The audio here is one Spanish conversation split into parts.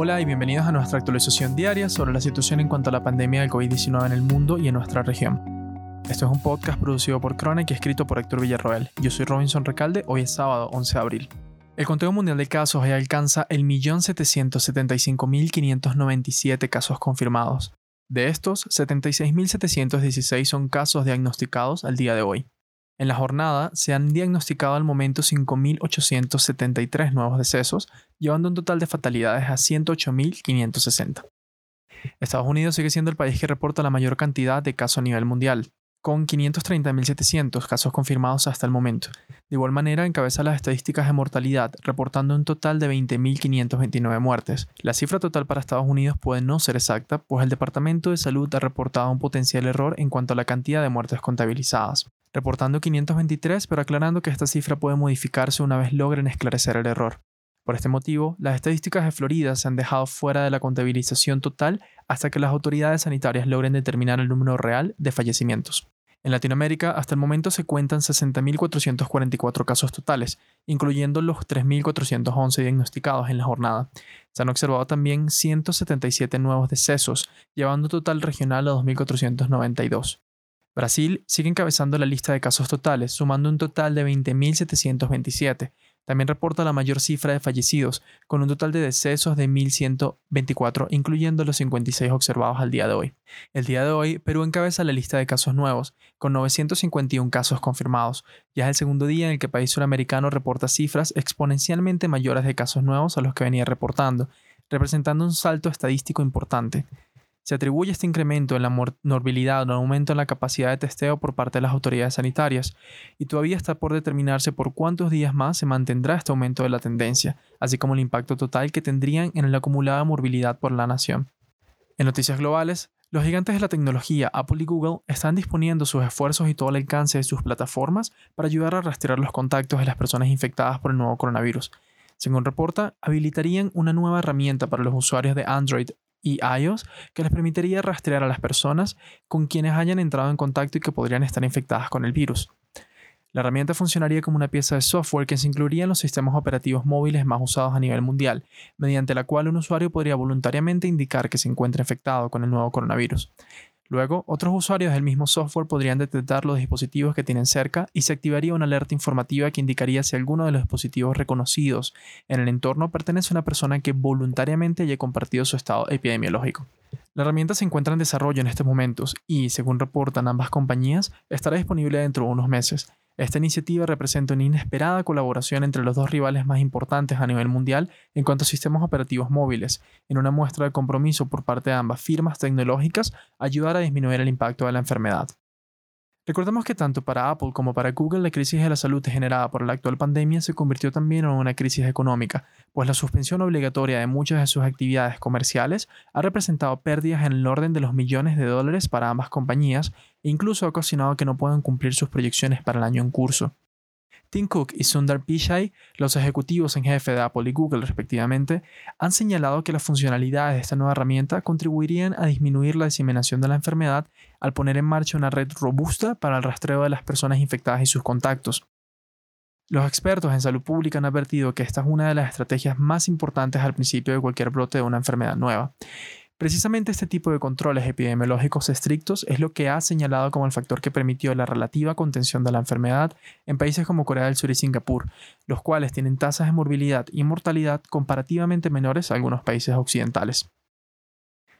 Hola y bienvenidos a nuestra actualización diaria sobre la situación en cuanto a la pandemia del COVID-19 en el mundo y en nuestra región. Esto es un podcast producido por Chronic y escrito por Héctor Villarroel. Yo soy Robinson Recalde, hoy es sábado 11 de abril. El conteo mundial de casos ya alcanza el 1.775.597 casos confirmados. De estos, 76.716 son casos diagnosticados al día de hoy. En la jornada se han diagnosticado al momento 5.873 nuevos decesos, llevando un total de fatalidades a 108.560. Estados Unidos sigue siendo el país que reporta la mayor cantidad de casos a nivel mundial, con 530.700 casos confirmados hasta el momento. De igual manera, encabeza las estadísticas de mortalidad, reportando un total de 20.529 muertes. La cifra total para Estados Unidos puede no ser exacta, pues el Departamento de Salud ha reportado un potencial error en cuanto a la cantidad de muertes contabilizadas, reportando 523, pero aclarando que esta cifra puede modificarse una vez logren esclarecer el error. Por este motivo, las estadísticas de Florida se han dejado fuera de la contabilización total hasta que las autoridades sanitarias logren determinar el número real de fallecimientos. En Latinoamérica, hasta el momento se cuentan 60.444 casos totales, incluyendo los 3.411 diagnosticados en la jornada. Se han observado también 177 nuevos decesos, llevando total regional a 2.492. Brasil sigue encabezando la lista de casos totales, sumando un total de 20.727, también reporta la mayor cifra de fallecidos, con un total de decesos de 1.124, incluyendo los 56 observados al día de hoy. El día de hoy, Perú encabeza la lista de casos nuevos, con 951 casos confirmados. Ya es el segundo día en el que el país suramericano reporta cifras exponencialmente mayores de casos nuevos a los que venía reportando, representando un salto estadístico importante. Se atribuye este incremento en la morbilidad o un aumento en la capacidad de testeo por parte de las autoridades sanitarias, y todavía está por determinarse por cuántos días más se mantendrá este aumento de la tendencia, así como el impacto total que tendrían en la acumulada morbilidad por la nación. En noticias globales, los gigantes de la tecnología Apple y Google están disponiendo sus esfuerzos y todo el alcance de sus plataformas para ayudar a rastrear los contactos de las personas infectadas por el nuevo coronavirus. Según reporta, habilitarían una nueva herramienta para los usuarios de Android y iOS que les permitiría rastrear a las personas con quienes hayan entrado en contacto y que podrían estar infectadas con el virus. La herramienta funcionaría como una pieza de software que se incluiría en los sistemas operativos móviles más usados a nivel mundial, mediante la cual un usuario podría voluntariamente indicar que se encuentra infectado con el nuevo coronavirus. Luego, otros usuarios del mismo software podrían detectar los dispositivos que tienen cerca y se activaría una alerta informativa que indicaría si alguno de los dispositivos reconocidos en el entorno pertenece a una persona que voluntariamente haya compartido su estado epidemiológico. La herramienta se encuentra en desarrollo en estos momentos y, según reportan ambas compañías, estará disponible dentro de unos meses. Esta iniciativa representa una inesperada colaboración entre los dos rivales más importantes a nivel mundial en cuanto a sistemas operativos móviles, en una muestra de compromiso por parte de ambas firmas tecnológicas ayudar a disminuir el impacto de la enfermedad. Recordemos que tanto para Apple como para Google la crisis de la salud generada por la actual pandemia se convirtió también en una crisis económica, pues la suspensión obligatoria de muchas de sus actividades comerciales ha representado pérdidas en el orden de los millones de dólares para ambas compañías e incluso ha ocasionado que no puedan cumplir sus proyecciones para el año en curso. Tim Cook y Sundar Pichai, los ejecutivos en jefe de Apple y Google respectivamente, han señalado que las funcionalidades de esta nueva herramienta contribuirían a disminuir la diseminación de la enfermedad al poner en marcha una red robusta para el rastreo de las personas infectadas y sus contactos. Los expertos en salud pública han advertido que esta es una de las estrategias más importantes al principio de cualquier brote de una enfermedad nueva, Precisamente este tipo de controles epidemiológicos estrictos es lo que ha señalado como el factor que permitió la relativa contención de la enfermedad en países como Corea del Sur y Singapur, los cuales tienen tasas de morbilidad y mortalidad comparativamente menores a algunos países occidentales.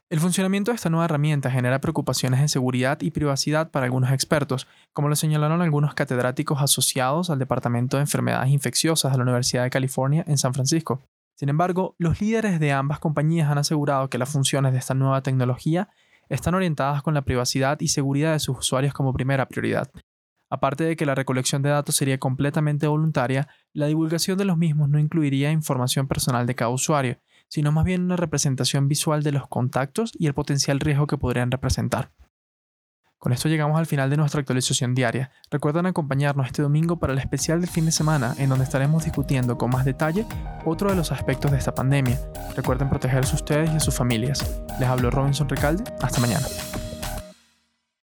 El funcionamiento de esta nueva herramienta genera preocupaciones en seguridad y privacidad para algunos expertos, como lo señalaron algunos catedráticos asociados al Departamento de Enfermedades Infecciosas de la Universidad de California en San Francisco. Sin embargo, los líderes de ambas compañías han asegurado que las funciones de esta nueva tecnología están orientadas con la privacidad y seguridad de sus usuarios como primera prioridad. Aparte de que la recolección de datos sería completamente voluntaria, la divulgación de los mismos no incluiría información personal de cada usuario, sino más bien una representación visual de los contactos y el potencial riesgo que podrían representar. Con esto llegamos al final de nuestra actualización diaria. Recuerden acompañarnos este domingo para el especial del fin de semana en donde estaremos discutiendo con más detalle otro de los aspectos de esta pandemia. Recuerden protegerse ustedes y a sus familias. Les hablo Robinson Recalde. Hasta mañana.